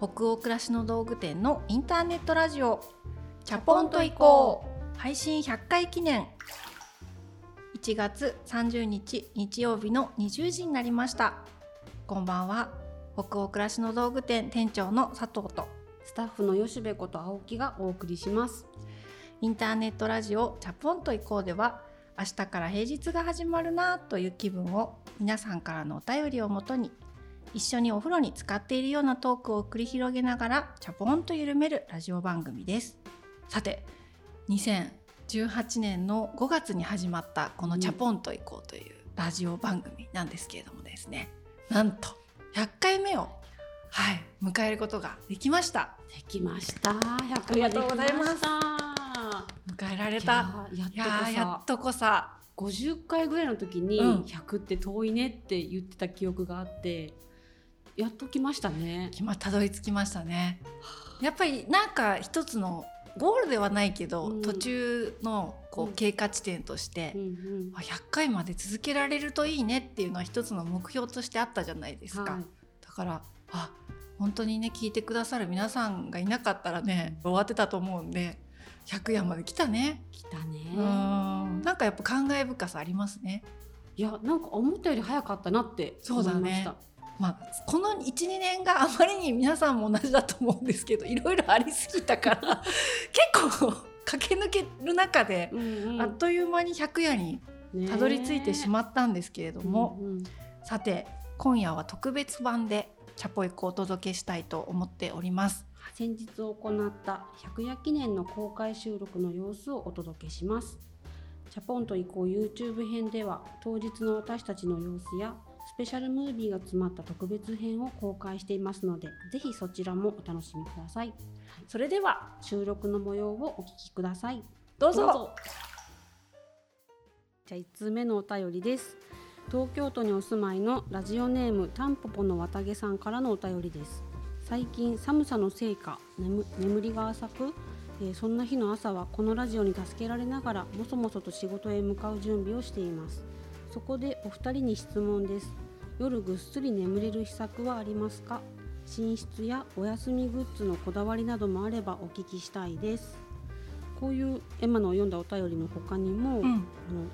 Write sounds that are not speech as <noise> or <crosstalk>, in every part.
北欧暮らしの道具店のインターネットラジオ。チャポンと行こう。配信100回記念。1月30日日曜日の20時になりました。こんばんは。北欧暮らしの道具店店長の佐藤と。スタッフの吉部こと青木がお送りします。インターネットラジオチャポンと行こうでは明日から平日が始まるなという気分を皆さんからのお便りをもとに一緒にお風呂に使っているようなトークを繰り広げながらチャポンと緩めるラジオ番組です。さて2018年の5月に始まったこのチャポンと行こうというラジオ番組なんですけれどもですね、なんと100回目をはい迎えることができました。できました。ありがとうございます。迎えられた。いややっとこさ。50回ぐらいの時にうん。100って遠いねって言ってた記憶があって、やっと来ましたね。きまたどり着きましたね。やっぱりなんか一つのゴールではないけど、うん。途中のこう経過地点としてうん、うん。あ100回まで続けられるといいねっていうのは一つの目標としてあったじゃないですか、はい。だからあ本当にね聞いてくださる皆さんがいなかったらね終わってたと思うんで100夜まで来たね。来たね。うん。なんかやっぱ感慨深さありますね。いやなんか思ったより早かったなってそうだね思いましたまあ、この12年があまりに皆さんも同じだと思うんですけどいろいろありすぎたから <laughs> 結構駆け抜ける中で、うんうんあっという間に100夜にたどり着いてしまったんですけれども、うんうんさて今夜は特別版でチャポイコをお届けしたいと思っております。先日行った100夜記念の公開収録の様子をお届けします。チャポンと移行 YouTube 編では当日の私たちの様子やスペシャルムービーが詰まった特別編を公開していますのでぜひそちらもお楽しみください。それでは収録の模様をお聞きください。どうぞじゃあ1通目のお便りです。東京都にお住まいのラジオネームタンポポの綿毛さんからのお便りです。最近寒さのせいか眠眠りが浅く、えーそんな日の朝はこのラジオに助けられながらもそもそと仕事へ向かう準備をしています。そこでお二人に質問です。夜ぐっすり眠れる秘策はありますか？寝室やお休みグッズのこだわりなどもあればお聞きしたいです。こういうエマの読んだお便りの他にも、うん。あの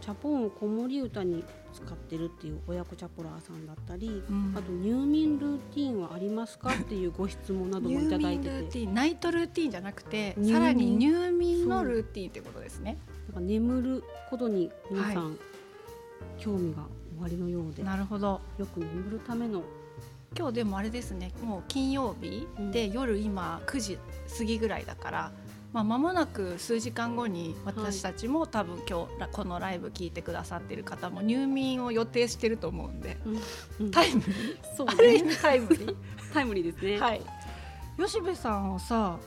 チャポンを子守歌に使ってるっていう親子チャポラーさんだったり、うん。あと入眠ルーティンはありますか？っていうご質問などもいただいて入眠ルーテてナイトルーティンじゃなくてさらに入眠のルーティンってことですね。なんか眠ることに皆さん、興味がおありのようでなるほど。よく眠るための。今日でもあれですね。もう金曜日で、夜今9時過ぎぐらいだから、まあ、間もなく数時間後に私たちも、多分今日らこのライブ聞いてくださってる方も入眠を予定してると思うんで。うん。タイムリー。そうね。味タイムリー。タイムリーですね。はい。吉部さんはさ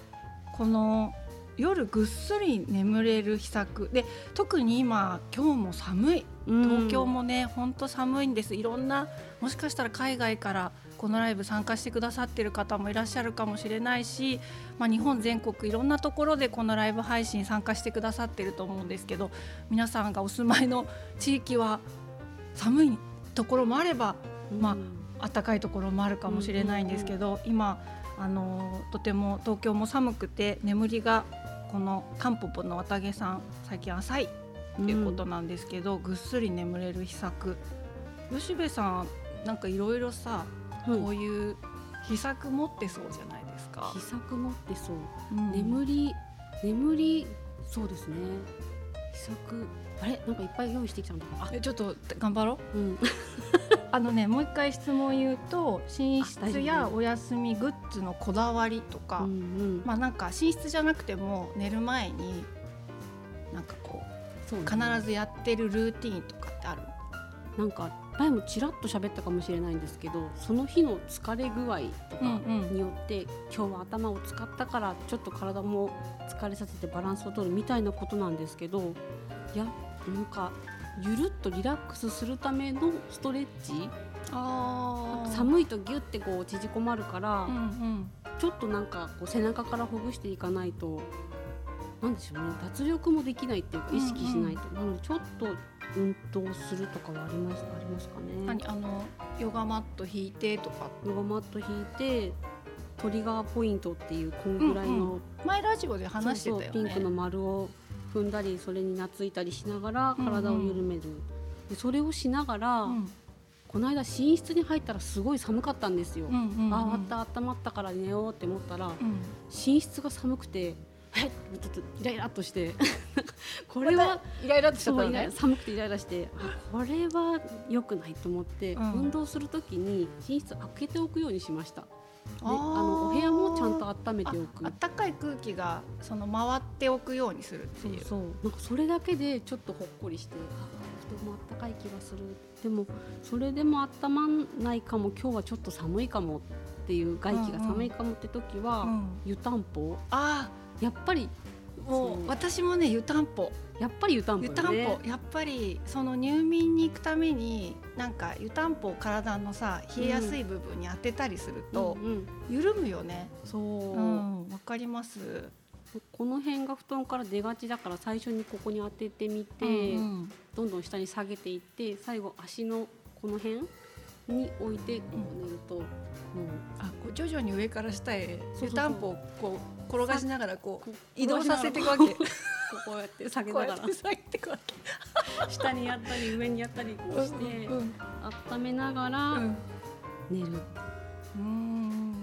この夜ぐっすり眠れる秘策。で特に今今日も寒い。うん。東京もね本当寒いんです。いろんなもしかしたら海外からこのライブ参加してくださってる方もいらっしゃるかもしれないし、まあ、日本全国いろんなところでこのライブ配信参加してくださってると思うんですけど皆さんがお住まいの地域は寒いところもあればまあ暖かいところもあるかもしれないんですけど、今あのとても東京も寒くて眠りがこのタンポポの綿毛さん最近浅いっていうことなんですけど、ぐっすり眠れる秘策吉部さんなんかいろいろさ、うんこういう秘策持ってそうじゃないですか秘。策持ってそう。うん眠り眠りそうですね。秘策あれ？なんかいっぱい用意してきたんだ。あえちょっと頑張ろう。うん。<laughs> あのねもう一回質問言うと寝室やお休みグッズのこだわりとか、うんうん。まあなんか寝室じゃなくても寝る前になんかこそうね。う必ずやってるルーティーンとかってある？なんか前もちらっと喋ったかもしれないんですけどその日の疲れ具合とかうんうん。によって、今日は頭を使ったからちょっと体も疲れさせてバランスを取るみたいなことなんですけどいやなんかゆるっとリラックスするためのストレッチ。あ寒いとギュッてこう縮こまるから、うんうん。ちょっとなんかこう背中からほぐしていかないとなんでしょうね。脱力もできないっていうか意識しないと、なのでちょっと運動するとかはありますありますかね。何あのヨガマット引いてとか。ヨガマット引いてトリガーポイントっていうこんぐらいの、うんうん。前ラジオで話してたよね。ピンクの丸を踏んだりそれに懐いたりしながら体を緩める、でそれをしながら、うん。この間寝室に入ったらすごい寒かったんですよ、うんうんうん。あ終わった温まったから寝ようって思ったら、うん。寝室が寒くてえ？っちょっとイライラっとして <laughs> これはイライラってしちゃったのね。寒くてイライラしてあこれは良くないと思って、うん。運動するときに寝室開けておくようにしました。であのお部屋もちゃんと温めておく。あったかい空気がその回っておくようにするっていう。そうなんかそれだけでちょっとほっこりしてあ布団もあったかい気がする。でもそれでも温まんないかも。今日はちょっと寒いかもっていう外気が寒いかもって時は、うん。湯たんぽ。あやっぱりあもそうう私もね湯たんぽ。やっぱり湯たんぽ湯たんぽ。やっぱりその入眠に行くためになんか湯たんぽを体のさ冷えやすい部分に当てたりするとうんうん。緩むよね。そう、うんわかります。この辺が布団から出がちだから最初にここに当ててみて、うんうん。どんどん下に下げていって最後足のこの辺に置いてこう寝ると、もう。あこう徐々に上から下へそうそう。湯たんぽをこう転がしながらこう移動させていくわけ。こうやって下げながら。下にやったり上にやったりこうしてうんうん。温めながらうん。寝る、うん。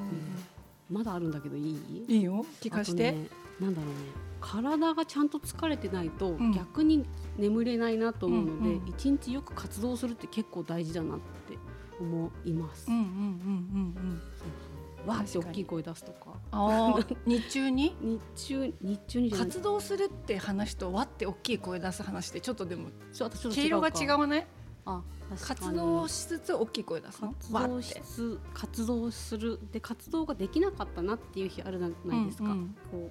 まだあるんだけどいい？いいよ。聞かして、なんだろうね。体がちゃんと疲れてないとん。逆に眠れないなと思うので、うんうん一日よく活動するって結構大事だなって思います。うんうんうんうんうんそうそうわーって大きい声出すとか。ああ日中に？<laughs> 日中日中に活動するって話とわって大きい声出す話ってちょっとでも毛色が違うわない？かあ活動しつつ大きい声出す。の活動してつ活動するで活動ができなかったなっていう日あるじゃないですか、うんうん。こう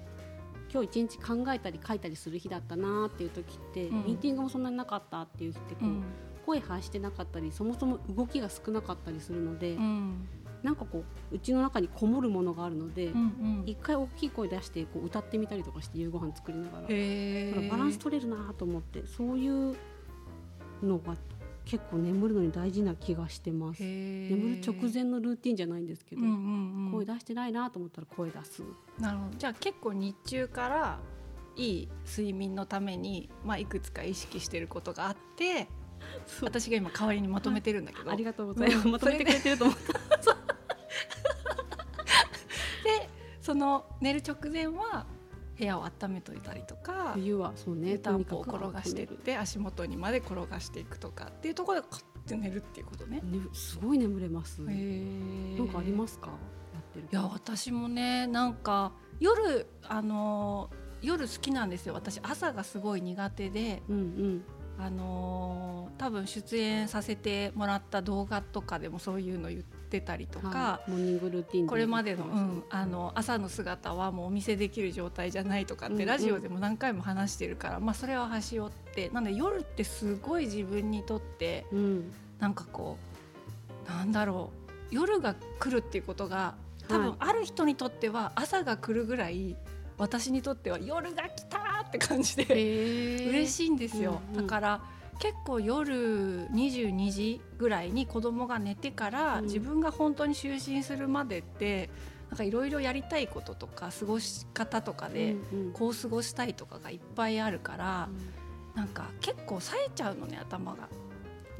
今日一日考えたり書いたりする日だったなっていう時って、うん。ミーティングもそんなになかったっていう日ってこう、うん。声発してなかったりそもそも動きが少なかったりするので、うんなんかこううちの中にこもるものがあるので、うんうん一回大きい声出してこう歌ってみたりとかして夕ご飯作りながらバランス取れるなと思ってそういうのが結構眠るのに大事な気がしてます。眠る直前のルーティンじゃないんですけど、うんうんうん声出してないなと思ったら声出す。なるほどじゃあ結構日中からいい睡眠のために、まあ、いくつか意識してることがあって <laughs> 私が今代わりにまとめてるんだけど、ありがとうございます。うんまとめてくれてると思った。<laughs> その寝る直前は部屋を温めといたりとか冬はそうね。湯たんぽを転がしてって足元にまで転がしていくとかっていうところでカッて寝るっていうことね。ねすごい眠れます。へーなんかありますか？やってる。いや私もねなんか夜あの夜好きなんですよ私朝がすごい苦手でうんうん。あの多分出演させてもらった動画とかでもそういうの言ってたりとか、はい。モーニングルーティンこれまでの,、うん、あの朝の姿はもうお見せできる状態じゃないとかってラジオでも何回も話してるから、まあ、それは端折ってなんで夜ってすごい自分にとってうん。なんかこうなんだろう夜が来るっていうことが多分はいある人にとっては朝が来るぐらい私にとっては夜が来たーって感じでへ嬉しいんですよ、だから結構夜22時ぐらいに子供が寝てから、うん自分が本当に就寝するまでってなんかいろいろやりたいこととか過ごし方とかで、こう過ごしたいとかがいっぱいあるから、なんか結構冴えちゃうのね頭が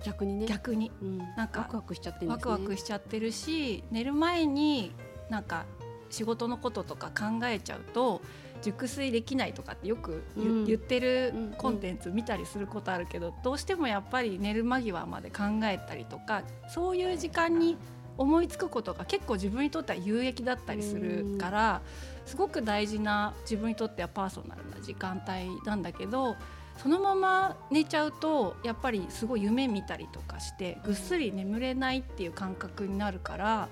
逆にね。逆にうん。なんかワクワクしちゃってるね。ワクワクしちゃってるし寝る前になんか仕事のこととか考えちゃうと熟睡できないとかってよく言,、うん。言ってるコンテンツ見たりすることあるけど、どうしてもやっぱり寝る間際まで考えたりとかそういう時間に思いつくことが結構自分にとっては有益だったりするから、すごく大事な自分にとってはパーソナルな時間帯なんだけどそのまま寝ちゃうとやっぱりすごい夢見たりとかしてぐっすり眠れないっていう感覚になるから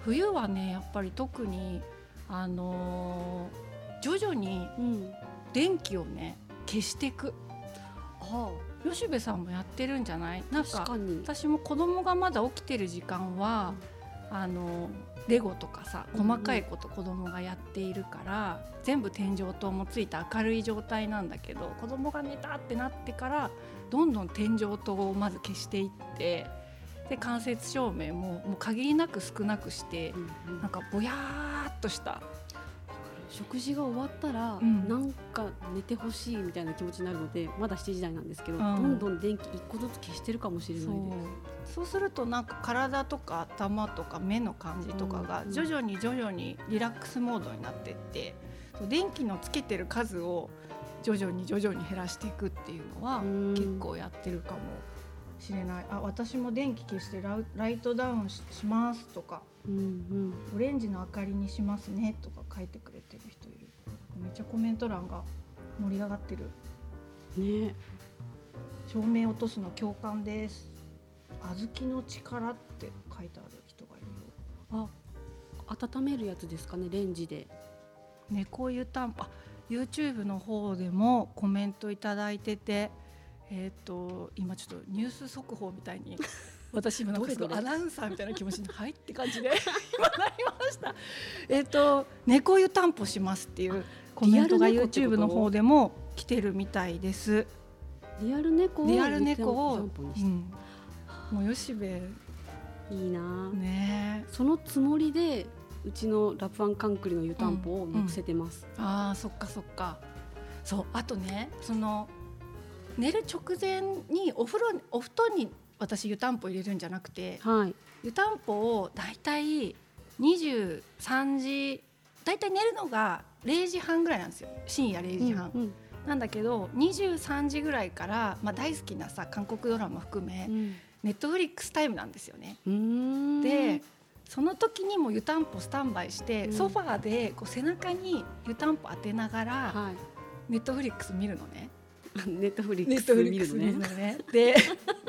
冬はねやっぱり特にあのー徐々にうん。電気をね消していくあ吉部さんもやってるんじゃない？なあ。んか。私も子供がまだ起きてる時間は、あのレゴとかさうんうん細かいこと子供がやっているから、全部天井灯もついた明るい状態なんだけど子供が寝たってなってからどんどん天井灯をまず消していってで間接照明ももう限りなく少なくして、うんうんなんかぼやーっとした食事が終わったら、うん。なんか寝てほしいみたいな気持ちになるのでまだ7時台なんですけど、うん。どんどん電気一個ずつ消してるかもしれないです。そう。するとなんか体とか頭とか目の感じとかがうん。徐々に徐々にリラックスモードになってってそう電気のつけてる数を徐々に徐々に減らしていくっていうのはうん。結構やってるかもしれない。あ私も電気消してライトダウンししますとかうんオレンジの明かりにしますねとか書いてくれてる人いる。めっちゃコメント欄が盛り上がってる。うん、ね。照明落とすの共感です。小豆の力って書いてある人がいるよ。あ温めるやつですかねレンジで。猫湯たんぽあ YouTube の方でもコメントいただいててえっ、と今ちょっとニュース速報みたいに私今なんかすごいアナウンサーみたいな気持ちに入って感じで。<laughs> 今なりました。えっと猫湯たんぽしますっていうコメントが YouTube の方でも来てるみたいです。リアル猫をリアル猫を、うん、もう吉部ていいな、ね。そのつもりでうちのラプワンカンクリの湯たんぽを乗せてます。あーそっかそっか。そうあとねその寝る直前にお風呂お布団に私湯たんぽ入れるんじゃなくてはい。湯たんぽをだいたい23時だいたい寝るのが0時半ぐらいなんですよ深夜0時半、うんなんだけど23時ぐらいから、まあ、大好きなさ韓国ドラマ含めうんネットフリックスタイムなんですよね。でその時にも湯たんぽスタンバイして、うんソファーでこう背中に湯たんぽ当てながら、はい。ネットフリックス見るのね。<laughs> ネットフリックス見るのね。見るのね。で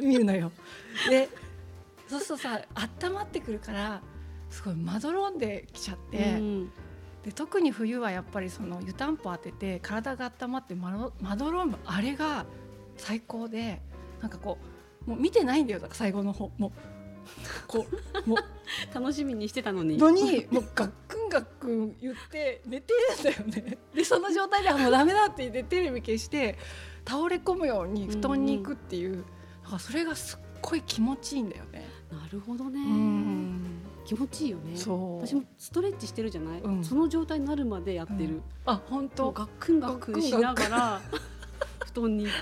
見るのよ。でそうするとさ温まってくるからすごいまどろんできちゃって、うん。で特に冬はやっぱりその湯たんぽ当てて体が温まってまどまどろむあれが最高でなんかこうもう見てないんだよだから最後の方。もうこうもう。<laughs> 楽しみにしてたのに。のにもうガックンガックン言って寝てるんだよね。でその状態ではもうダメだって言ってテレビ消して倒れ込むように布団に行くっていう、なんかそれがすっごい気持ちいいんだよね。なるほどね。うん気持ちいいよね。そう私もストレッチしてるじゃない？うんその状態になるまでやってる。あ本もう当ガックンガックンしながら布団に。そ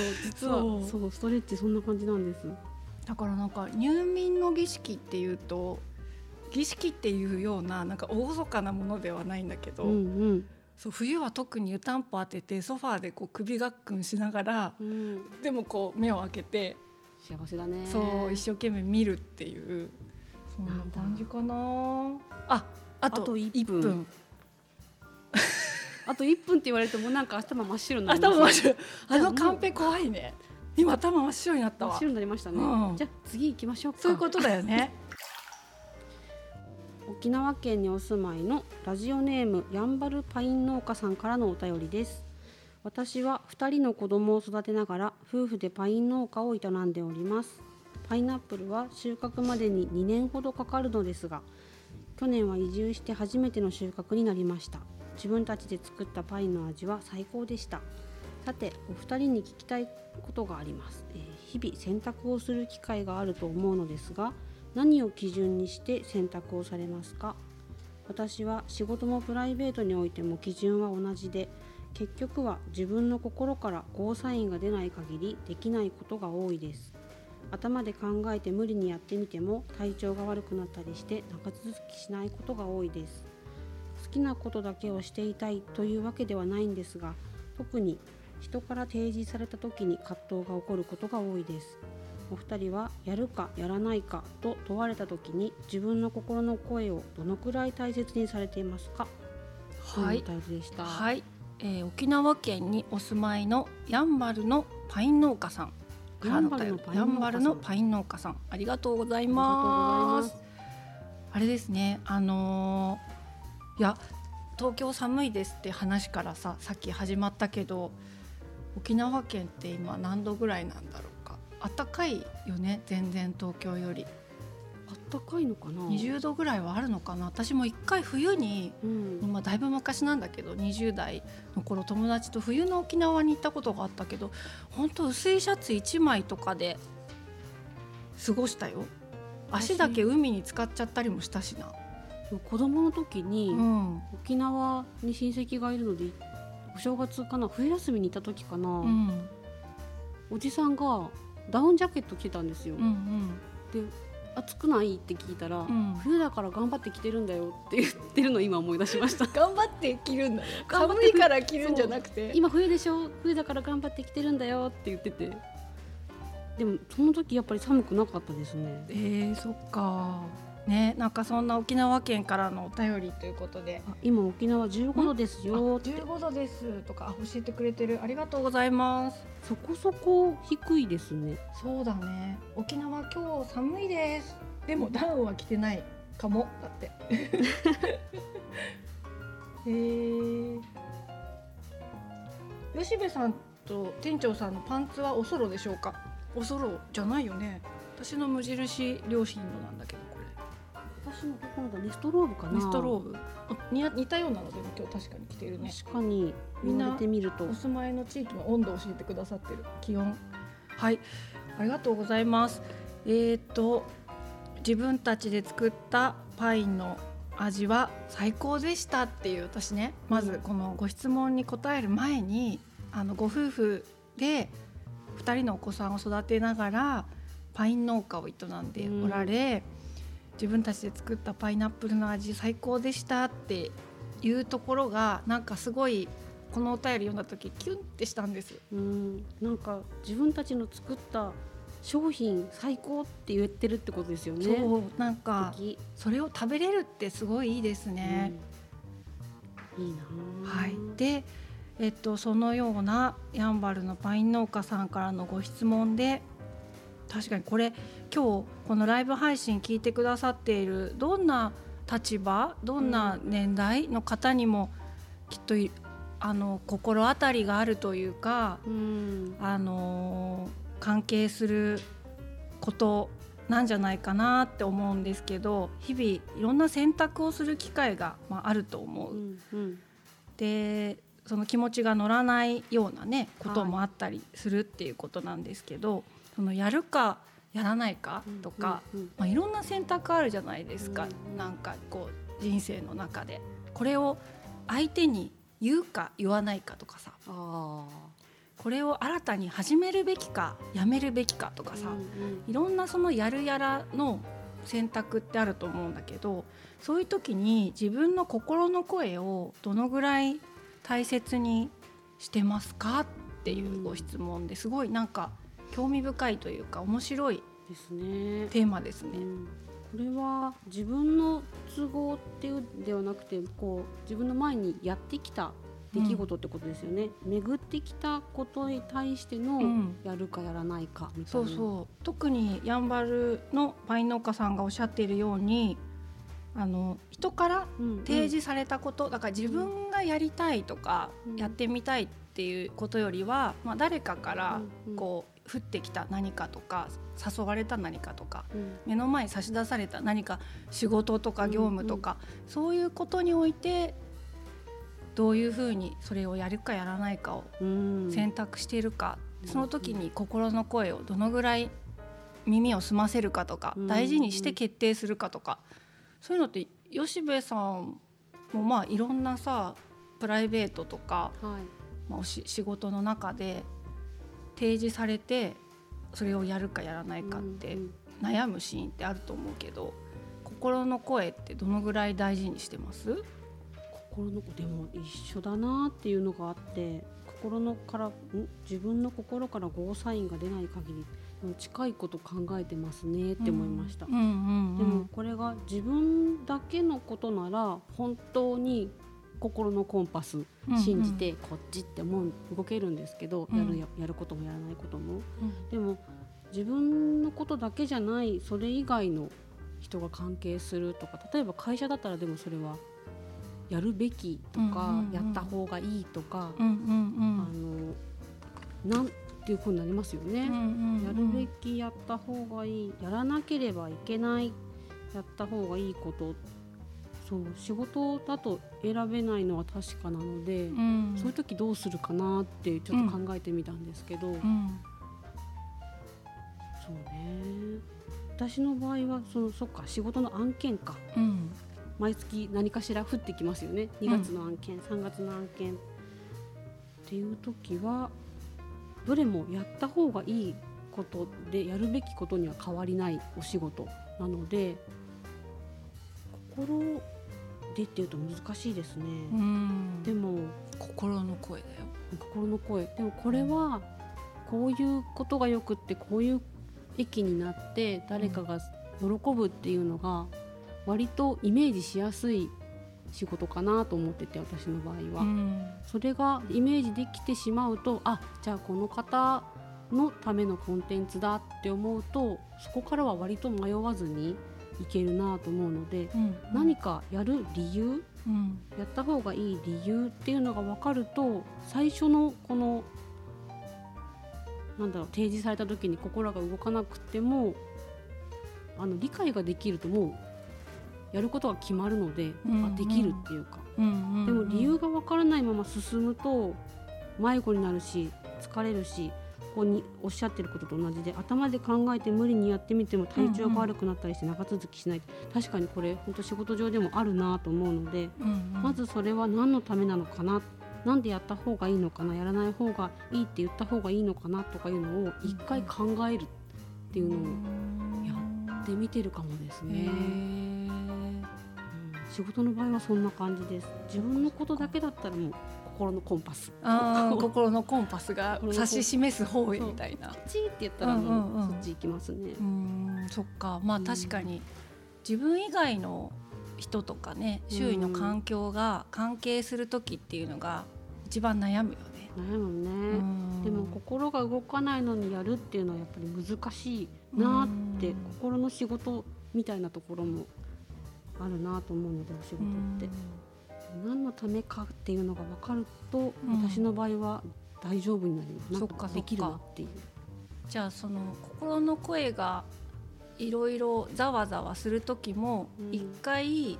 う実はそうそうストレッチそんな感じなんです。だからなんか入眠の儀式っていうと儀式っていうようななんか厳かなものではないんだけど、うんそう冬は特に湯たんぽ当ててソファーでこう首がっくんしながらうん。うん。でもこう目を開けて幸せだね。そう一生懸命見るっていうそんな感じかな。ああとあと1 1分分。<laughs> あと1分って言われてもなんか頭真っ白になり頭真っ白。あのカンペ怖いね。今頭真っ白になったわ。真っ白になりましたね、うん。じゃあ次行きましょうか。そういうことだよね沖縄県にお住まいのラジオネームやんばるパイン農家さんからのお便りです。私は2人の子供を育てながら夫婦でパイン農家を営んでおります。パイナップルは収穫までに2年ほどかかるのですが去年は移住して初めての収穫になりました。自分たちで作ったパインの味は最高でした。さてお二人に聞きたいことがあります、えー日々選択をする機会があると思うのですが何を基準にして選択をされますか？私は仕事もプライベートにおいても基準は同じで結局は自分の心からゴーサインが出ない限りできないことが多いです。頭で考えて無理にやってみても体調が悪くなったりして長続きしないことが多いです。好きなことだけをしていたいというわけではないんですが特に人から提示された時に葛藤が起こることが多いです。お二人はやるかやらないかと問われた時に自分の心の声をどのくらい大切にされていますか？はい。はい、えー沖縄県にお住まいのやんばるのパイン農家さん。からのやんばるるのパイン農家さん。ありがとうございまます。すあれですね。あのーいや東京寒いですって話からささっき始まったけど沖縄県って今何度ぐらいなんだろう。か暖かいよね全然東京より。あったかいのかな？20度ぐらいはあるのかな。私も一回冬にうん。まあ、だいぶ昔なんだけど20代の頃友達と冬の沖縄に行ったことがあったけど本当薄いシャツ1枚とかで過ごしたよ。足だけ海に浸かっちゃったりもしたしな、子供の時に、うん。沖縄に親戚がいるのでお正月かな冬休みに行った時かな、うん。おじさんがダウンジャケット着てたんですよ、うんで暑くない？って聞いたら、うん。冬だから頑張って着てるんだよって言ってるのを今思い出しました。<laughs> 頑張って着るんだ寒いから着るんじゃなくて？今冬でしょ？冬だから頑張って着てるんだよって言ってて。でもその時やっぱり寒くなかったですね。えー、そっかねなんかそんな沖縄県からのお便りということで。あ今沖縄15度ですよ。って15度ですとかあ教えてくれてる。ありがとうございます。そこそこ低いですね。そうだね。沖縄今日寒いです。でもダウンは着てないかも。だって。<laughs> へえ吉部さんと店長さんのパンツはおそろでしょうか？おそろじゃないよね。私の無印良品のなんだけどこ私のところだネストローブかな。れネストローブ。あ似あ似たようなのでも今日確かに着てるね。確かにみんなてみると。お住まいの地域の温度を教えてくださってる気温。はい。ありがとうございます。えー、と自分たちで作ったパインの味は最高でしたっていう私ね。まずこのご質問に答える前にあのご夫婦で2人のお子さんを育てながらパイン農家を営んでおられ、自分たちで作ったパイナップルの味最高でしたっていうところがなんかすごいこのお便り読んだ時キュンってしたんです。うん。なんか自分たちの作った商品最高って言ってるってことですよね。そうなんかそれを食べれるってすごいいいですね。うん。いいなあ。はい、で、えっと、そのようなやんばるのパイン農家さんからのご質問で確かにこれ今日このライブ配信聞いてくださっているどんな立場どんな年代の方にもきっといあの心当たりがあるというか、うんあのー関係することなんじゃないかなって思うんですけど日々いろんな選択をする機会が、まあ、あると思う。うんうんでその気持ちが乗らないようなねこともあったりするっていうことなんですけど、そのやるかやらないかとか、まあ、いろんな選択あるじゃないですか、うんなんかこう人生の中で。これを相手に言うか言わないかとかさ。あこれを新たに始めるべきかやめるべきかとかさ、いろんなそのやるやらの選択ってあると思うんだけどそういう時に自分の心の声をどのぐらい大切にしてますかっていうご質問ですごいなんか興味深いというか面白いですね。テーマですね。うん。これは自分の都合っていうではなくてこう自分の前にやってきた出来事ってことですよね、巡ってきたことに対してのうん。やるかやらないかみたいな、そうそう。特にやんばるのパイン農家さんがおっしゃっているようにあの人からうん提示されたこと、だから自分がやりたいとか、うん。やってみたいっていうことよりは、まあ、誰かからうんうん。こう降ってきた何かとか誘われた何かとかうん。目の前に差し出された何か仕事とか業務とか、そういうことにおいてどういうふうにそれをやるかやらないかをうん。選択しているか、うん。その時に心の声をどのぐらい耳を澄ませるかとか、うん大事にして決定するかとかそういうのって吉部さんもまあいろんなさプライベートとか、はい。まあ、おし仕事の中で提示されてそれをやるかやらないかってうん悩むシーンってあると思うけど心の声ってどのぐらい大事にしてます？心のでも一緒だなっていうのがあって心のからん？自分の心からゴーサインが出ない限りうん近いこと考えてますねって思いました、でうんもこれが自分だけのことなら本当に心のコンパスうん信じてこっちって思う動けるんですけど、うん。やるややることもやらないことも。うん。でも自分のことだけじゃないそれ以外の人が関係するとか例えば会社だったらでもそれはやるべきとか、うんうんうん。やった方がいいとか、うんうん。あのなんていうふうになりますよね。うんうんうん。やるべきやった方がいいやらなければいけないやった方がいいことそう仕事だと選べないのは確かなので、うん。そういう時どうするかなってちょっと考えてみたんですけど、うん。そうね。私の場合はそのそっか仕事の案件か。うん。毎月何かしら降ってきますよね。2月の案件、3月の案件っていう時はどれもやった方がいいことでやるべきことには変わりないお仕事なので心でっていうと難しいですね、うん。でも心の声だよ。心の声。でもこれはこういうことがよくってこういう駅になって誰かが喜ぶっていうのが割とイメージしやすい仕事かなと思ってて私の場合は、うん。それがイメージできてしまうとあじゃあこの方のためのコンテンツだって思うとそこからは割と迷わずにいけるなと思うので、うん何かやる理由うん。やった方がいい理由っていうのが分かると最初のこのなんだろう提示された時に心が動かなくてもあの理解ができるともうやることが決まるので、うんうん。あできるっていうか、うんうん。でも理由が分からないまま進むと迷子になるし疲れるしここにおっしゃってることと同じで頭で考えて無理にやってみても体調が悪くなったりして長続きしない、確かにこれ本当仕事上でもあるなと思うので。うんうん。まずそれは何のためなのかな？なんでやった方がいいのかな？やらない方がいいって言った方がいいのかな？とかいうのを一回考えるっていうのをやってみてるかもですへね、ー。うん。仕事の場合はそんな感じです。自分のことだけだったらもう心のコンパス。<laughs> 心のコンパスが指し示す方へみたいな。チーって言ったらうんうんうん。もうそっち行きますね。う、んそっか。まあうん。確かに。自分以外の人とかね周囲の環境が関係する時っていうのが一番悩むよね。悩むね、うん。でも心が動かないのにやるっていうのはやっぱり難しいなって、うん。心の仕事みたいなところもあるなと思うのでお仕事って、何のためかっていうのが分かると、うん。私の場合は大丈夫になります。なんかできるなっていう。じゃあその心の声がいろいろざわざわする時もうん。一回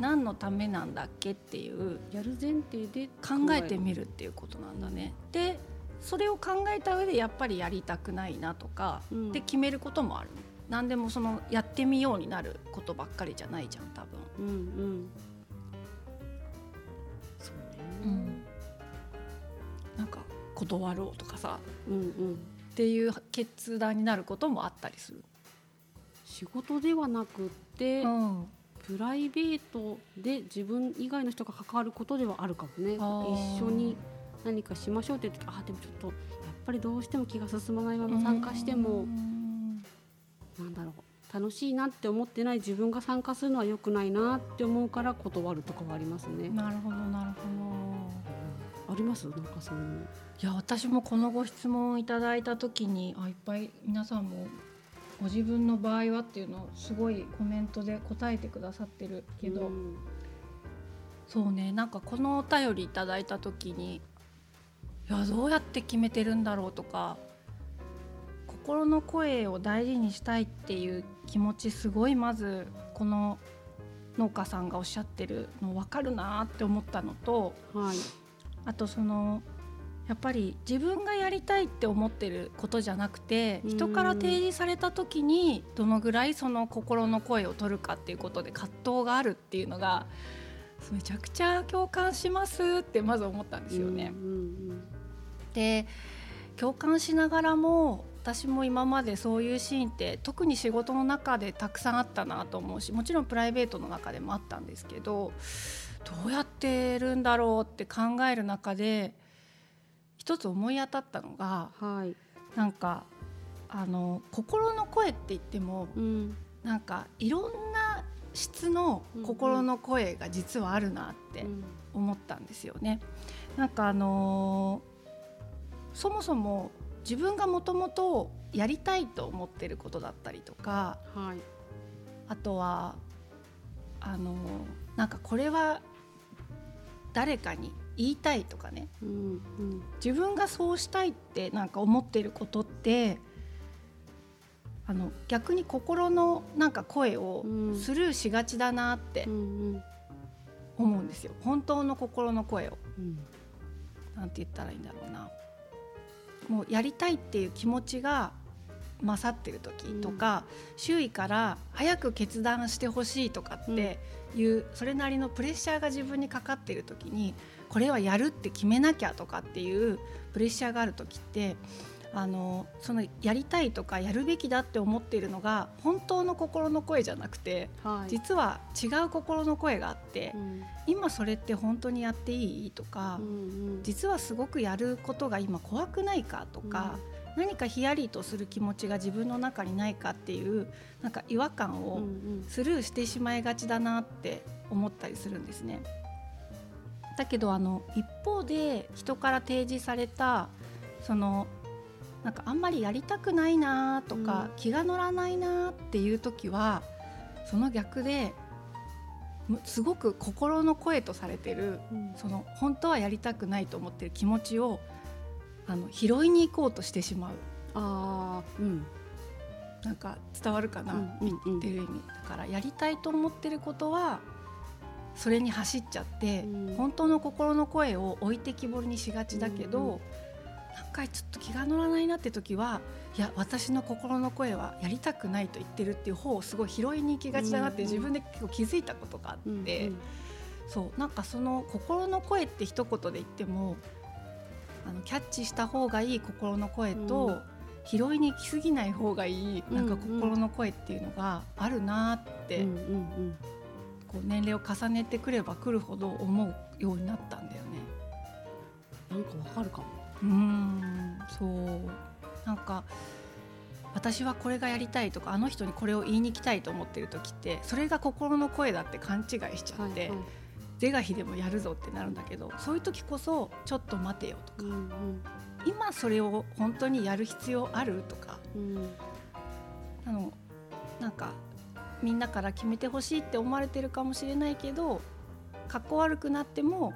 何のためなんだっけっていうやる前提で考えてみるっていうことなんだね。でそれを考えた上でやっぱりやりたくないなとか、うん。で決めることもある。何でもそのやってみようになることばっかりじゃないじゃん多分。うんうん。そなんか断ろうとかさ。うんうん。っていう決断になることもあったりする。仕事ではなくって、ん、プライベートで自分以外の人が関わることではあるかもね。一緒に何かしましょうって言う時あでもちょっとやっぱりどうしても気が進まないまま参加しても、うん。なんだろう楽しいなって思ってない自分が参加するのは良くないなって思うから断るとかはありますね。なるほどなるほど。あります？なんかそういうの。いや私もこのご質問をいただいた時にあいっぱい皆さんもご自分の場合はっていうのをすごいコメントで答えてくださってるけど、うんそうねなんかこのお便りいただいた時にいやどうやって決めてるんだろうとか心の声を大事にしたいっていう気持ちすごいまずこの農家さんがおっしゃってるの分かるなって思ったのとはい。あとそのやっぱり自分がやりたいって思ってることじゃなくてうん人から提示された時にどのぐらいその心の声を取るかっていうことで葛藤があるっていうのがめちゃくちゃ共感しますってまず思ったんですよね。で共感しながらも私も今までそういうシーンって特に仕事の中でたくさんあったなと思うしもちろんプライベートの中でもあったんですけどどうやってるんだろうって考える中で一つ思い当たったのがうん。はい。なんかあの心の声って言ってもうん。なんかいろんな質の心の声が実はあるなってうん思ったんですよね。なんかあのーそもそも自分がもともとやりたいと思ってることだったりとかはい。あとはあのーなんかこれは誰かに言いたいとかね。うんうん。自分がそうしたいってなんか思ってることってあの逆に心のなんか声をうん。スルーしがちだなって思うんですよ。本当の心の声を。うん。なんて言ったらいいんだろうなもうやりたいっていう気持ちが勝ってる時とか、うん、周囲から早く決断してほしいとかっていう、うん、それなりのプレッシャーが自分にかかってる時にこれはやるって決めなきゃとかっていうプレッシャーがある時ってあのそのやりたいとかやるべきだって思っているのが本当の心の声じゃなくて、はい、実は違う心の声があって、うん、今それって本当にやっていいとか、うんうん、実はすごくやることが今怖くないかとか、うん、何かヒヤリとする気持ちが自分の中にないかっていうなんか違和感をスルーしてしまいがちだなって思ったりするんですね。だけどあの一方で人から提示されたそのなんかあんまりやりたくないなとか、うん、気が乗らないなっていう時はその逆ですごく心の声とされてる、うん、その本当はやりたくないと思ってる気持ちをあの拾いに行こうとしてしまう。あうん、なんか伝わるかな、うん、言ってる意味だから。やりたいと思ってることはそれに走っちゃって、本当の心の声を置いてきぼりにしがちだけど、なんかちょっと気が乗らないなって時はいや私の心の声はやりたくないと言ってるっていう方をすごい拾いに行きがちだなって自分で結構気づいたことがあって、うんうん、そうなんかその心の声って一言で言ってもあのキャッチした方がいい心の声と、うん、拾いに行き過ぎない方がいいなんか心の声っていうのがあるなって、うんうんうん、こう年齢を重ねてくればくるほど思うようになったんだよね。なんかわかるかもうんそう。なんか私はこれがやりたいとかあの人にこれを言いに行きたいと思ってる時ってそれが心の声だって勘違いしちゃって、はいはい、是が非でもやるぞってなるんだけどそういう時こそちょっと待てよとか、うんうん、今それを本当にやる必要あるとか、うん、あのなんかみんなから決めてほしいって思われてるかもしれないけどかっこ悪くなっても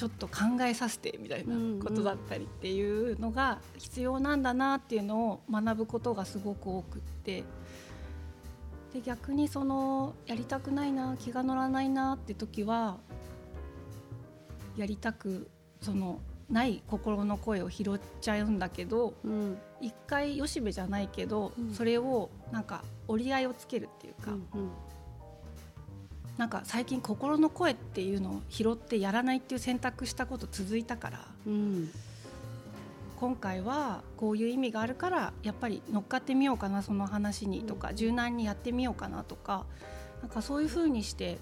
ちょっと考えさせてみたいなことだったりっていうのが必要なんだなっていうのを学ぶことがすごく多くって。で逆にそのやりたくないな気が乗らないなって時はやりたくそのない心の声を拾っちゃうんだけど、うん、一回よしべじゃないけど、うん、それをなんか折り合いをつけるっていうか、うんうん、なんか最近心の声っていうのを拾ってやらないっていう選択したこと続いたから、うん、今回はこういう意味があるからやっぱり乗っかってみようかなその話にとか、柔軟にやってみようかなとかなんかそういうふうにして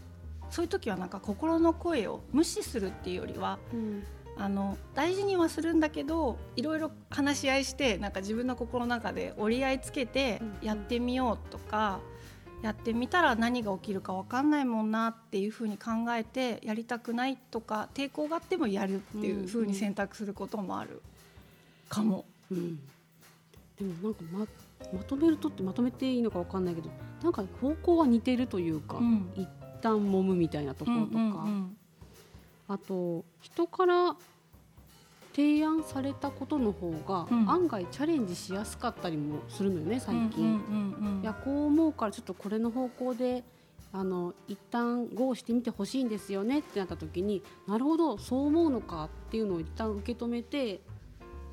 そういう時はなんか心の声を無視するっていうよりは、うん、あの大事にはするんだけどいろいろ話し合いしてなんか自分の心の中で折り合いつけてやってみようとか。うんやってみたら何が起きるか分かんないもんなっていうふうに考えてやりたくないとか抵抗があってもやるっていうふうに選択することもある。かも。うん、うん、でもなんかままとめるとってまとめていいのか分かんないけどなんか方向は似てるというか、うん、一旦揉むみたいなところとか、うんうんうん、あと人から提案されたことの方が、案外チャレンジしやすかったりもするのよね最近。いやこう思うからちょっとこれの方向であの一旦 GO してみてほしいんですよねってなった時になるほどそう思うのかっていうのを一旦受け止めて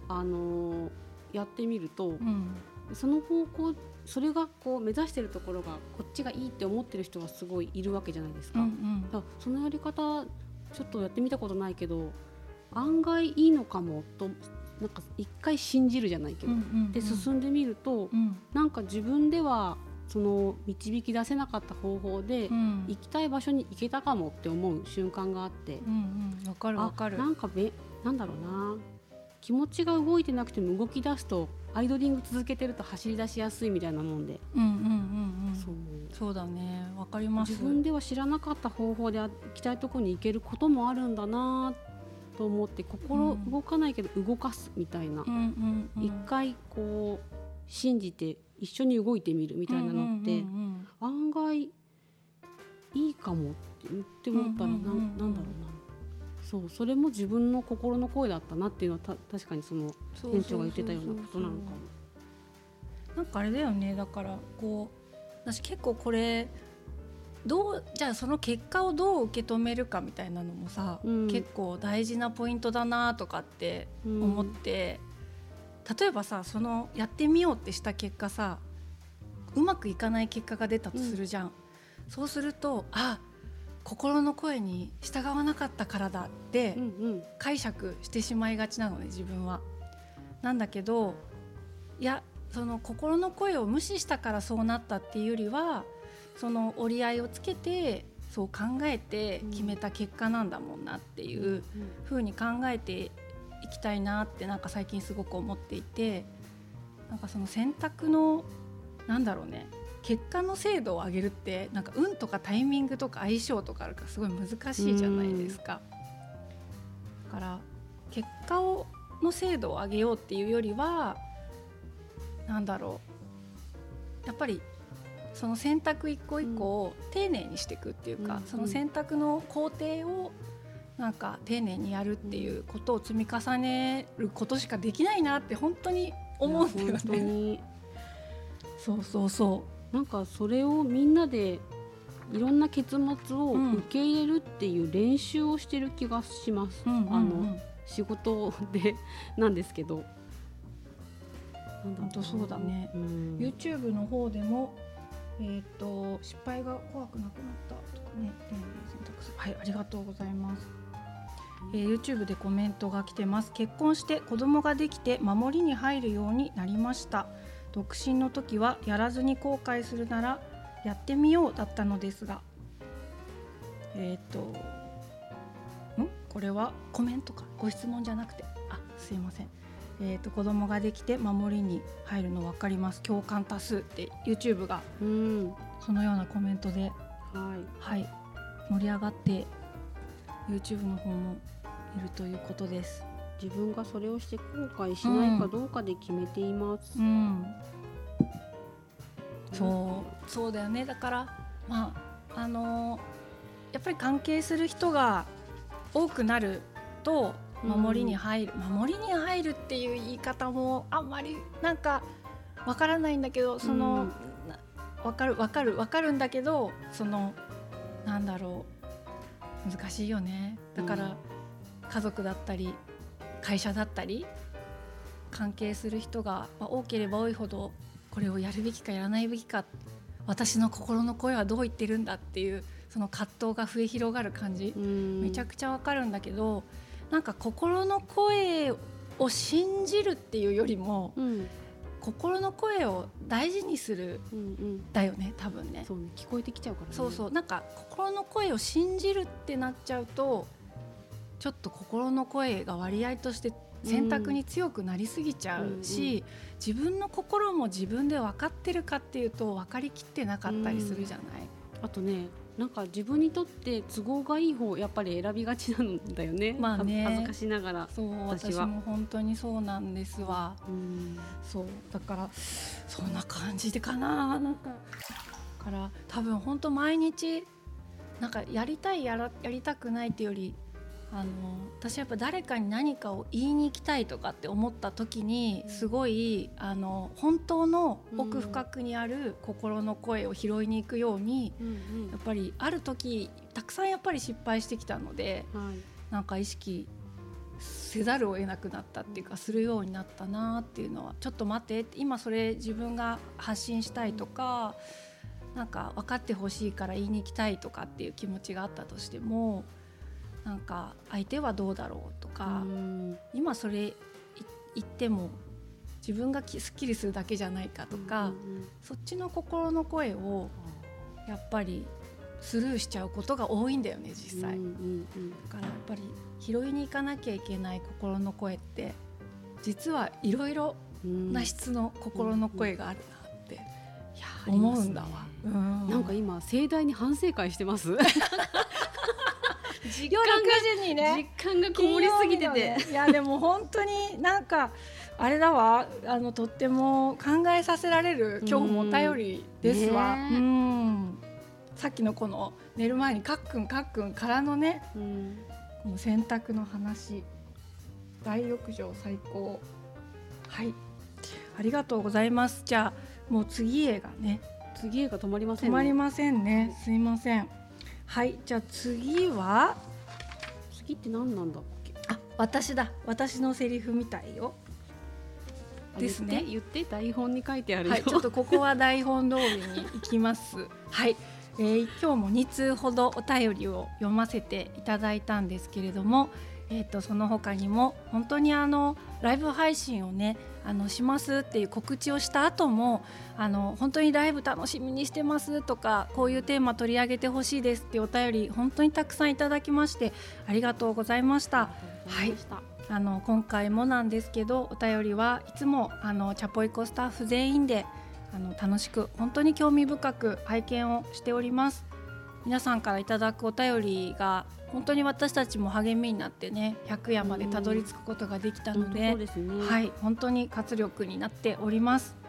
あのやってみると、うん、その方向それがこう目指してるところがこっちがいいって思ってる人がすごいいるわけじゃないですか。うんうん、だそのやり方ちょっとやってみたことないけど案外いいのかもとなんか一回信じるじゃないけど、うんうんうん、で進んでみると、うん、なんか自分ではその導き出せなかった方法で、うん、行きたい場所に行けたかもって思う瞬間があって、うんうん、かるわかる。なんかべなんだろうな。気持ちが動いてなくても動き出すとアイドリング続けてると走り出しやすいみたいなもんで、うんうんうんうん、そう。そうだね。わかります。自分では知らなかった方法で行きたいところに行けることもあるんだなっと思って心動かないけど動かすみたいな、一回こう信じて一緒に動いてみるみたいなのって、案外いいかもって思ったらなんだろうな。そうそれも自分の心の声だったなっていうのはた確かにその店長が言ってたようなことなのかも。なんかあれだよね。だからこう私結構これどうじゃあその結果をどう受け止めるかみたいなのもさ、うん、結構大事なポイントだなとかって思って、例えばさそのやってみようってした結果さうまくいかない結果が出たとするじゃん、そうするとあ心の声に従わなかったからだってうんうん。解釈してしまいがちなのね自分は。なんだけどいやその心の声を無視したからそうなったっていうよりはその折り合いをつけてそう考えて決めた結果なんだもんなっていうふうに考えていきたいなってなんか最近すごく思っていてなんかその選択のなんだろうね結果の精度を上げるってなんか運とかタイミングとか相性とかあるからすごい難しいじゃないですか。だから結果をの精度を上げようっていうよりはなんだろうやっぱりその選択一個一個を丁寧にしていくっていうか、うんその選択の工程をなんか丁寧にやるっていうことを積み重ねることしかできないなって本当に思うんだよね。にそうそうそなんかそれをみんなでいろんな結末をうん受け入れるっていう練習をしてる気がします。う。うんうんうんあの仕事でなんですけど。本当そうだねうん YouTube の方でも、えー、と失敗が怖くなくなったとかね丁寧に選択するはいありがとうございます、えー YouTube でコメントが来てます。結婚して子供ができて守りに入るようになりました。独身の時はやらずに後悔するならやってみようだったのですが。えっ、とん？これはコメントか？ご質問じゃなくて。あすいませんえー、と子供ができて守りに入るの分かります共感多数って YouTube がうんそのようなコメントで、はい。はい、盛り上がって YouTube の方もいるということです。自分がそれをして後悔しないかどうかで決めています。うん、そうそうだよねだからまああのやっぱり関係する人が多くなると守りに入る、守りに入るっていう言い方もあんまりなんかわからないんだけどその、うん。なわかるわかるわかるんだけどそのなんだろう。難しいよね。だから、家族だったり会社だったり関係する人がまあ多ければ多いほどこれをやるべきかやらないべきか私の心の声はどう言ってるんだっていうその葛藤が増え広がる感じ、うん。めちゃくちゃわかるんだけどなんか心の声を信じるっていうよりもうん心の声を大事にするうんうん。だよね多分ね。そうね聞こえてきちゃうからね。そうそうなんか心の声を信じるってなっちゃうとちょっと心の声が割合として選択に強くなりすぎちゃうし、自分の心も自分で分かってるかっていうと分かりきってなかったりするじゃない？あとねなんか自分にとって都合がいい方やっぱり選びがちなんだよね。まあね恥ずかしながら。そう私も本当にそうなんですわ。うんそうだからそんな感じでかななんかだから多分本当毎日なんかやりたいやらやりたくないっていうよりあの私はやっぱ誰かに何かを言いに行きたいとかって思った時にすごいあの本当の奥深くにある心の声を拾いに行くようにうんやっぱりある時たくさんやっぱり失敗してきたので。なんか意識せざるを得なくなったっていうかするようになったなっていうのはちょっと待って今それ自分が発信したいとかなんか分かってほしいから言いに行きたいとかっていう気持ちがあったとしてもなんか相手はどうだろうとか、うん。今それい言っても自分がきすっきりするだけじゃないかとか、うんうんそっちの心の声をやっぱりスルーしちゃうことが多いんだよね実際。うんうんうん。だからやっぱり拾いに行かなきゃいけない心の声って実はいろいろうんな質の心の声があるなって思うん。だわ。あうん。りますね。なんか今盛大に反省会してます？<laughs> 夜9時に実感がこもりすぎてて。ねいやでも本当になんかあれだわ。あのとっても考えさせられる今日もお便りですわ。ねえ。うん。さっきのこの寝る前にかっくんかっくんからのねうん。この洗濯の話。大浴場最高。はい。ありがとうございます。じゃあもう次へがね。次へが止まりませんね。止まりませんね。すいませんはいじゃあ次は次って何なんだっけ？あ私だ。私のセリフみたいよ。ですね。言って台本に書いてあるよ、はい、ちょっとここは台本通りに行きます。<laughs> はい、えー今日も2通ほどお便りを読ませていただいたんですけれども、えー、とその他にも本当にあのライブ配信をねあのしますっていう告知をした後もあの本当にライブ楽しみにしてますとかこういうテーマ取り上げてほしいですっていうお便り本当にたくさんいただきましてありがとうございました。はいあの今回もなんですけどお便りはいつもあのチャポイコスタッフ全員であの楽しく本当に興味深く拝見をしております皆さんからいただくお便りが本当に私たちも励みになってね100夜までたどり着くことができたのでそうですね。はい本当に活力になっております。<laughs>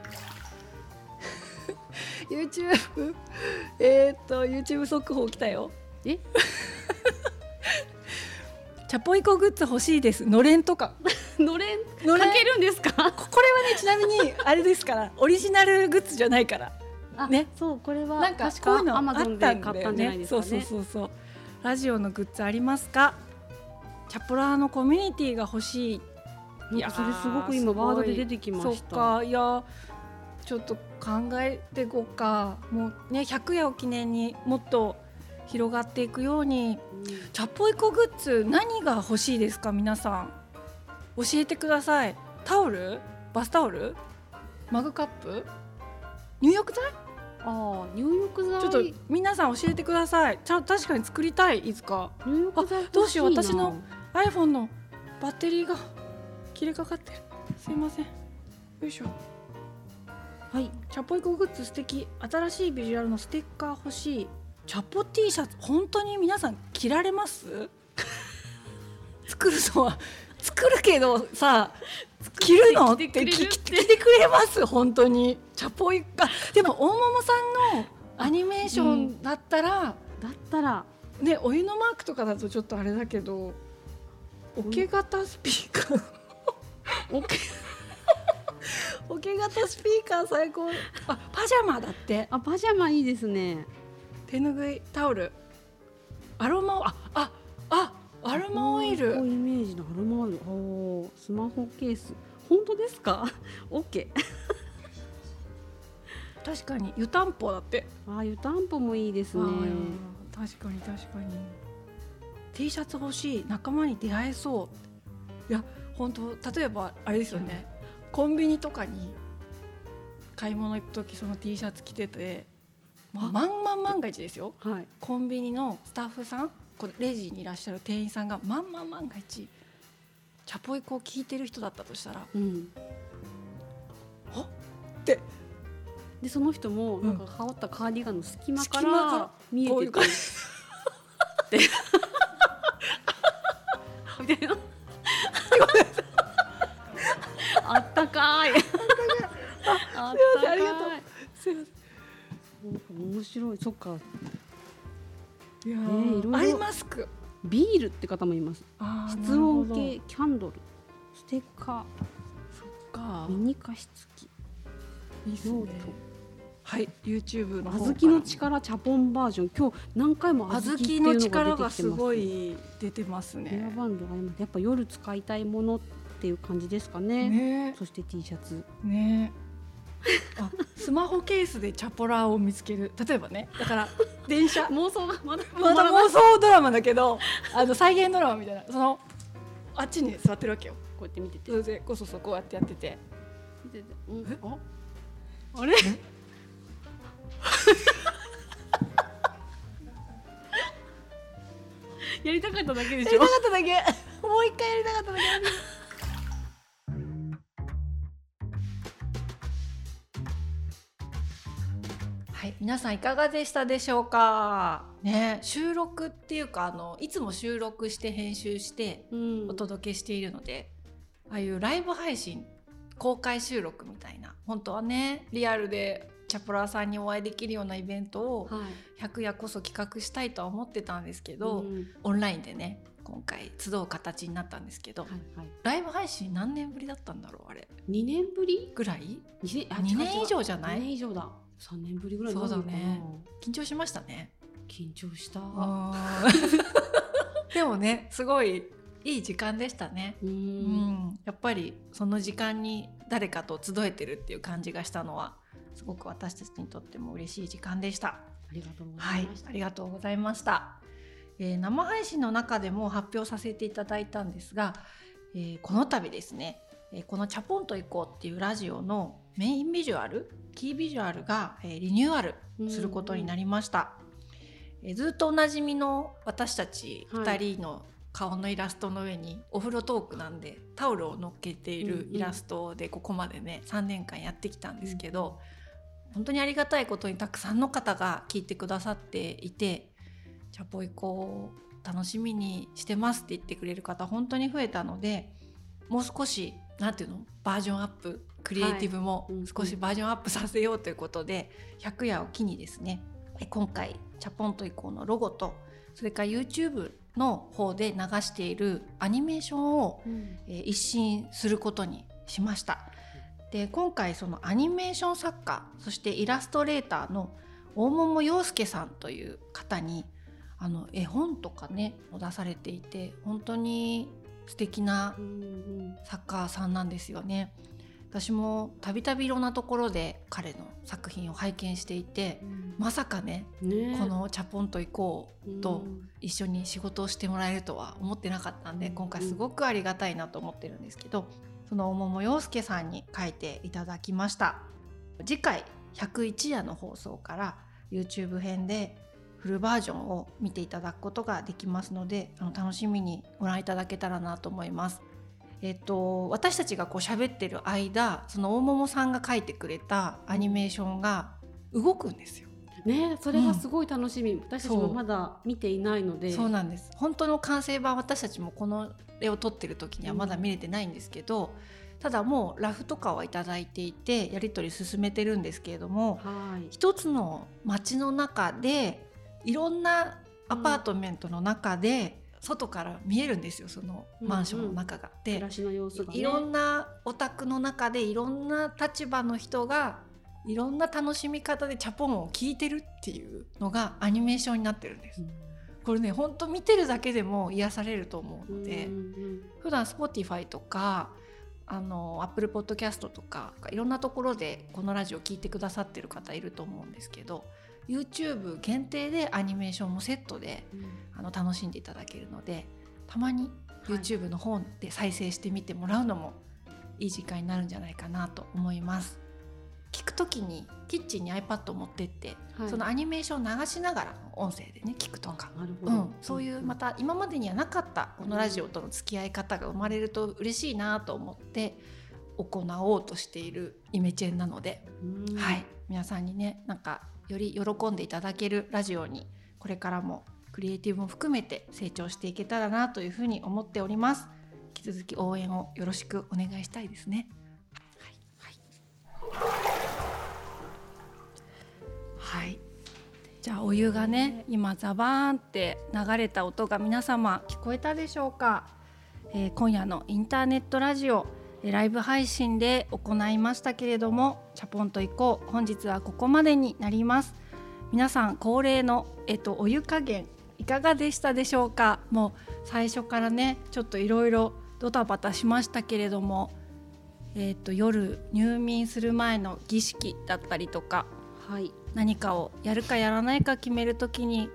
YouTube えーっと YouTube 速報来たよ。え？<laughs> チャポイコグッズ欲しいです。のれんとか。<laughs> のれん？のれん？かけるんですか？ここれはねちなみにあれですから。オリジナルグッズじゃないから。あね。そうこれはなんか確こういうのあったんだ買ったんじゃないよね。そうですかね。そうそうそう。ラジオのグッズありますか？チャポラーのコミュニティが欲しい。なんかそれすごく今ワードで出てきまそっしたか。いやちょっと考えていこうか。もうね100夜を記念にもっと広がっていくように。チャポイコグッズ何が欲しいですか？皆さん。教えてください。タオル？バスタオル？マグカップ？入浴剤？ああ入浴剤。ちょっと皆さん教えてください。ちゃん確かに作りたいいつか。入浴剤あどうしよう。私の iPhone のバッテリーが切れかかってる。すいません。よいしょ。はい。チャポイコグッズ素敵。新しいビジュアルのステッカー欲しい。チャポ T シャツ本当に皆さん着られます？<laughs> 作るのは作るけどさ着るの？って着て。くれます？本当に。チャポイか。でも大桃さんのアニメーションだったら、だったら。ねお湯のマークとかだとちょっとあれだけど桶型スピーカー。桶桶 <laughs> 型スピーカー最高。あパジャマだって。あパジャマいいですね。手ぬぐいタオル。アロマオあああアロマオイル。イメージのアロマオイル。おースマホケース。本当ですか？<laughs> オッケー。確かに湯たんぽだって。ああ湯たんぽもいいですね。確かに確かに。T シャツ欲しい。仲間に出会えそう。いや本当例えばあれですよね。コンビニとかに買い物行く時その T シャツ着ててま万万万が一ですよ。はい。コンビニのスタッフさんこうレジにいらっしゃる店員さんが万万万が一チャポイコを聞いてる人だったとしたらうん。あ？って。でその人もなんか羽織ったカーディガンの隙間からら見えてくる。って <laughs> みたいな。<laughs> あったかい。あったかい。ありがとうすいま面白い。そっか。せんいやねいろいろアイマスクビールって方もいます。室温計キャンドル。ステッカか。ーミニ加湿器。いいっすね。ノーはい YouTube の小豆の力チャポンバージョン。今日何回も小豆小っていうの力がす。ごい出てますヘアねバンドやっぱ夜使いたいものっていう感じですかね。ね。そして T シャツ。ねあスマホケースでチャポラーを見つける。例えばねだから電車。妄想がまだまだ妄想ドラマだけどあの再現ドラマみたいな。そのあっちに座ってるわけよ。こうやって見てて。それでこそそうこうやってやってて。見ててうん。え？あ？あれ？<laughs> やりたかっただけでしょ？やりたかっただけ。もう一回やりたかっただけはい、皆さんいかがでしたでしょうか？ね、収録っていうか、あのいつも収録して編集してうん。お届けしているので、ああいうライブ配信、公開収録みたいな、本当はね、リアルでチャポラーさんにお会いできるようなイベントをはい。100夜こそ企画したいとは思ってたんですけど、うん。オンラインでね、今回集う形になったんですけど、はいはい。ライブ配信何年ぶりだったんだろうあれ。2年ぶり？ぐらい？二年あ2年以上じゃない？2年以上だ3年ぶりぐらいそうだね緊張しましたね緊張した <laughs> でもねすごいいい時間でしたね。ううんん、やっぱりその時間に誰かと集えてるっていう感じがしたのはすごく私たちにとっても嬉しい時間でした。ありがとうござはいいまし、た。ありがとうございました。えー生配信の中でも発表させていただいたんですが、えーこの度ですね、えーこのチャポンと行こうっていうラジオのメインビジュアル、キービジュアルが、えーリニューアルすることになりました。えーずっとおなじみの私たちはい2人の顔のイラストの上にお風呂トークなんでタオルを乗っけているイラストでここまでね3年間やってきたんですけど、本当にありがたいことにたくさんの方が聞いてくださっていて「チャポイコ楽しみにしてます」って言ってくれる方本当に増えたのでもう少しなんていうの？バージョンアップクリエイティブも少しバージョンアップさせようということで100夜を機にですねえ今回「チャポンと以降」のロゴとそれから YouTube の方で流しているアニメーションをうん。えー一新することにしました。で今回そのアニメーション作家そしてイラストレーターの大桃洋介さんという方にあの絵本とかね出されていて本当に素敵なうんうん作家さんなんですよね。私もたびたびいろんなところで彼の作品を拝見していてまさかねね。この「チャポンと行こう」とうん。一緒に仕事をしてもらえるとは思ってなかったんでうん。今回すごくありがたいなと思ってるんですけどその大桃洋介さんに書いていただきました。次回101夜の放送から YouTube 編でフルバージョンを見ていただくことができますのであの楽しみにご覧いただけたらなと思います。えっと、私たちがこう喋ってる間その大桃さんが描いてくれたアニメーションが動くんですよ。ねそれがすごい楽しみ、私たちもまだ見ていないので。そう。なんです。本当の完成版私たちもこの絵を撮ってる時にはまだ見れてないんですけど、ただもうラフとかはいただいていてやり取り進めてるんですけれどもはい。一つの街の中でいろんなアパートメントの中で、外から見えるんですよそのマンションの中が。で暮らしの様子がね。いろんなお宅の中でいろんな立場の人がいろんな楽しみ方でチャポンを聞いてるっていうのがアニメーションになってるんです。これね本当見てるだけでも癒されると思うので、うんうん普段 Spotify とかあの Apple Podcast とかいろんなところでこのラジオ聞いてくださってる方いると思うんですけど YouTube 限定でアニメーションもセットでうん。あの楽しんでいただけるのでたまにはい。YouTube の方で再生してみてもらうのもいい時間になるんじゃないかなと思います。聞くときにキッチンに iPad を持ってって、はい。そのアニメーションを流しながら音声でね聞くとか、なるほど、うん、そういうまた今までにはなかったこのラジオとの付き合い方が生まれると嬉しいなと思って行おうとしているイメチェンなので、うん。はい、皆さんにねなんかより喜んでいただけるラジオにこれからもクリエイティブも含めて成長していけたらなというふうに思っております。引き続き応援をよろしくお願いしたいですね。はい、はいじゃあお湯がね今ザバーンって流れた音が皆様聞こえたでしょうか、えー今夜のインターネットラジオライブ配信で行いましたけれどもチャポンと行こう。本日はここまでになります。皆さん恒例の、えっと、お湯加減いかがでしたでしょうか？もう最初からねちょっといろいろドタバタしましたけれども、えっと、夜入眠する前の儀式だったりとかはい。何かをやるかやらないか決めるときに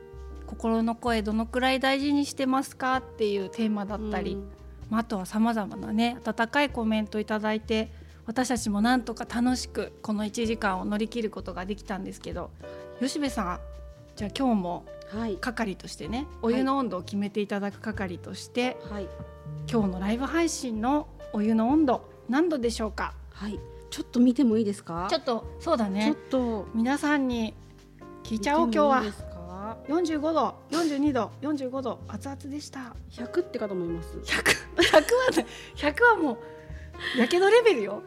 心の声どのくらい大事にしてますか？っていうテーマだったり、うんまあ、あとはさまざまなね温かいコメントいただいて私たちもなんとか楽しくこの1時間を乗り切ることができたんですけど吉部さんじゃあ今日もはい。係としてねお湯の温度を決めていただく係として、はい。今日のライブ配信のお湯の温度何度でしょうか？はい。ちょっと見てもいいですか？ちょっとそうだちょねっと。皆さんに聞いちゃおう今日は45度42度45度熱々でした。100ってかと思います。100 100はね100はもうやけどレベルよ。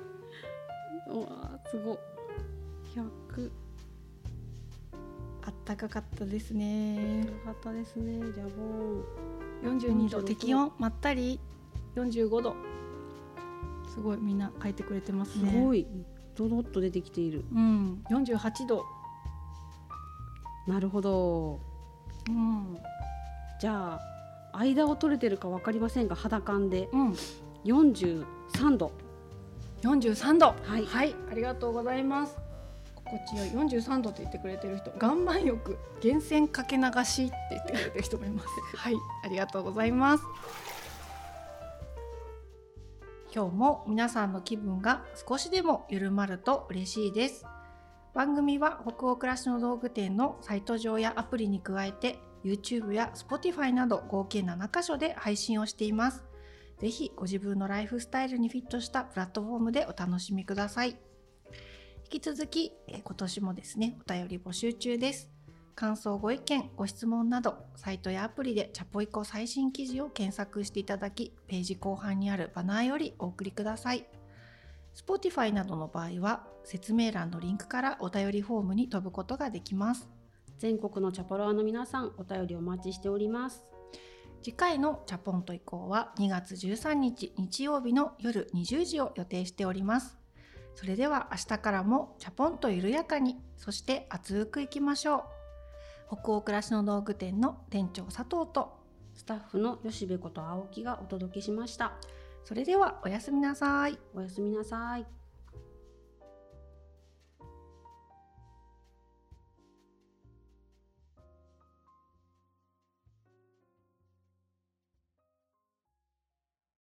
うわーすご。い100あったかかったですね。よかったですね。じゃぼん42度46適温まったり。45度。すごいみんな書いてくれてますすねごい。ドドッと出てきている。うん。48度。なるほどうん。じゃあ間を取れてるか分かりませんが肌感で。うん、43度。43度。はい。はい、ありがとうございます。心地よい。43度って言ってくれてる人。岩盤浴源泉かけ流しって言ってくれてる人もいます。<laughs> はい。ありがとうございます。今日も皆さんの気分が少しでも緩まると嬉しいです番組は北欧暮らしの道具店のサイト上やアプリに加えて YouTube や Spotify など合計7カ所で配信をしていますぜひご自分のライフスタイルにフィットしたプラットフォームでお楽しみください。引き続き、今年もですね、お便り募集中です。感想、ご意見、ご質問など、サイトやアプリでチャポイコ最新記事を検索していただき、ページ後半にあるバナーよりお送りください。Spotify などの場合は、説明欄のリンクからお便りフォームに飛ぶことができます。全国のチャポロアの皆さんお便りお待ちしております次回のチャポンと以降は2月13日日曜日の夜20時を予定しております。それでは明日からもチャポンと緩やかに、そして熱くいきましょう。北欧暮らしの道具店の店長佐藤と、スタッフの吉部こと青木がお届けしましたそれではおやすみなさい。おやすみなさい